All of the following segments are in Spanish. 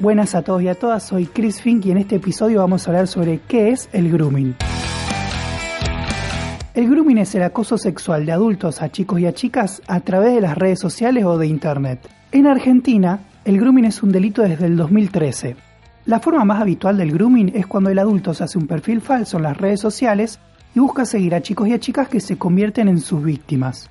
Buenas a todos y a todas, soy Chris Fink y en este episodio vamos a hablar sobre qué es el grooming. El grooming es el acoso sexual de adultos a chicos y a chicas a través de las redes sociales o de internet. En Argentina, el grooming es un delito desde el 2013. La forma más habitual del grooming es cuando el adulto se hace un perfil falso en las redes sociales y busca seguir a chicos y a chicas que se convierten en sus víctimas.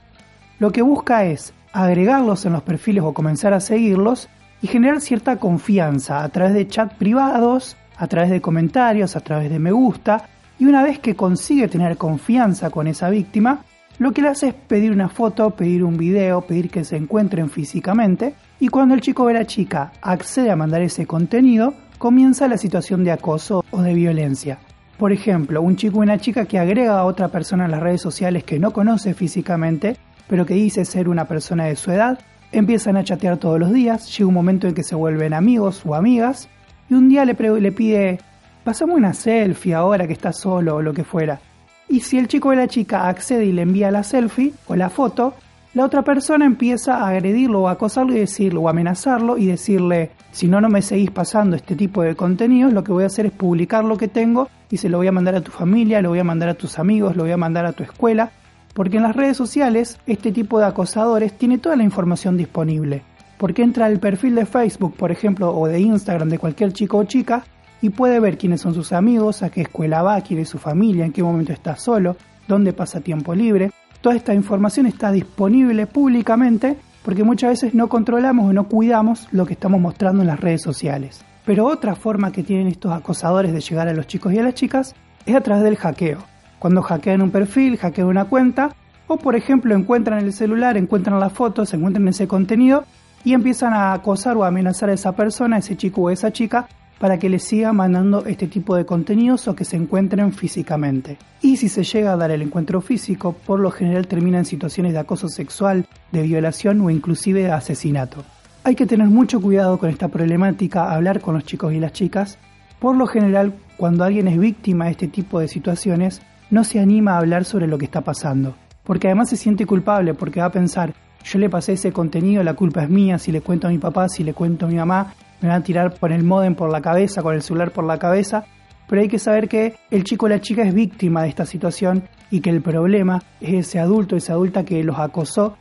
Lo que busca es agregarlos en los perfiles o comenzar a seguirlos y generar cierta confianza a través de chat privados, a través de comentarios, a través de me gusta, y una vez que consigue tener confianza con esa víctima, lo que le hace es pedir una foto, pedir un video, pedir que se encuentren físicamente, y cuando el chico o la chica accede a mandar ese contenido, comienza la situación de acoso o de violencia. Por ejemplo, un chico o una chica que agrega a otra persona en las redes sociales que no conoce físicamente, pero que dice ser una persona de su edad, Empiezan a chatear todos los días, llega un momento en que se vuelven amigos o amigas y un día le, le pide, pasame una selfie ahora que estás solo o lo que fuera. Y si el chico o la chica accede y le envía la selfie o la foto, la otra persona empieza a agredirlo o acosarlo y decirlo o amenazarlo y decirle, si no, no me seguís pasando este tipo de contenidos, lo que voy a hacer es publicar lo que tengo y se lo voy a mandar a tu familia, lo voy a mandar a tus amigos, lo voy a mandar a tu escuela porque en las redes sociales este tipo de acosadores tiene toda la información disponible. Porque entra al perfil de Facebook, por ejemplo, o de Instagram de cualquier chico o chica y puede ver quiénes son sus amigos, a qué escuela va, quién es su familia, en qué momento está solo, dónde pasa tiempo libre. Toda esta información está disponible públicamente porque muchas veces no controlamos o no cuidamos lo que estamos mostrando en las redes sociales. Pero otra forma que tienen estos acosadores de llegar a los chicos y a las chicas es a través del hackeo cuando hackean un perfil, hackean una cuenta, o por ejemplo encuentran el celular, encuentran las fotos, encuentran ese contenido y empiezan a acosar o amenazar a esa persona, a ese chico o esa chica, para que les siga mandando este tipo de contenidos o que se encuentren físicamente. Y si se llega a dar el encuentro físico, por lo general termina en situaciones de acoso sexual, de violación o inclusive de asesinato. Hay que tener mucho cuidado con esta problemática, hablar con los chicos y las chicas. Por lo general, cuando alguien es víctima de este tipo de situaciones, no se anima a hablar sobre lo que está pasando, porque además se siente culpable, porque va a pensar, yo le pasé ese contenido, la culpa es mía, si le cuento a mi papá, si le cuento a mi mamá, me van a tirar por el modem por la cabeza, con el celular por la cabeza, pero hay que saber que el chico o la chica es víctima de esta situación y que el problema es ese adulto, esa adulta que los acosó.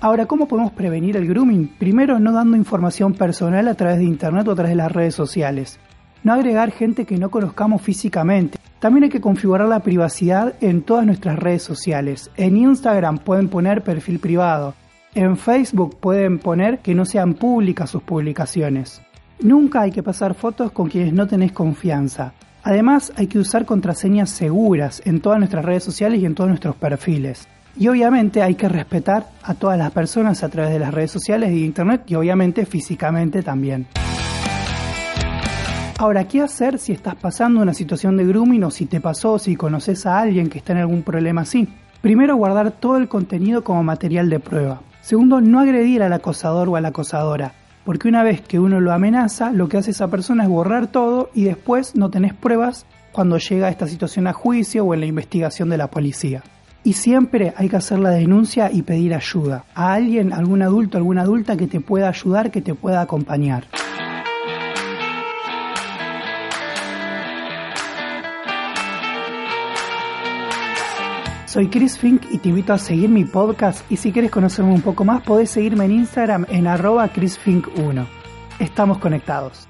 Ahora, ¿cómo podemos prevenir el grooming? Primero, no dando información personal a través de Internet o a través de las redes sociales no agregar gente que no conozcamos físicamente. También hay que configurar la privacidad en todas nuestras redes sociales. En Instagram pueden poner perfil privado. En Facebook pueden poner que no sean públicas sus publicaciones. Nunca hay que pasar fotos con quienes no tenés confianza. Además, hay que usar contraseñas seguras en todas nuestras redes sociales y en todos nuestros perfiles. Y obviamente hay que respetar a todas las personas a través de las redes sociales y Internet y obviamente físicamente también. Ahora, ¿qué hacer si estás pasando una situación de grooming o si te pasó, si conoces a alguien que está en algún problema así? Primero, guardar todo el contenido como material de prueba. Segundo, no agredir al acosador o a la acosadora, porque una vez que uno lo amenaza, lo que hace esa persona es borrar todo y después no tenés pruebas cuando llega esta situación a juicio o en la investigación de la policía. Y siempre hay que hacer la denuncia y pedir ayuda a alguien, algún adulto, alguna adulta que te pueda ayudar, que te pueda acompañar. Soy Chris Fink y te invito a seguir mi podcast y si quieres conocerme un poco más podés seguirme en Instagram en arroba chrisfink1. Estamos conectados.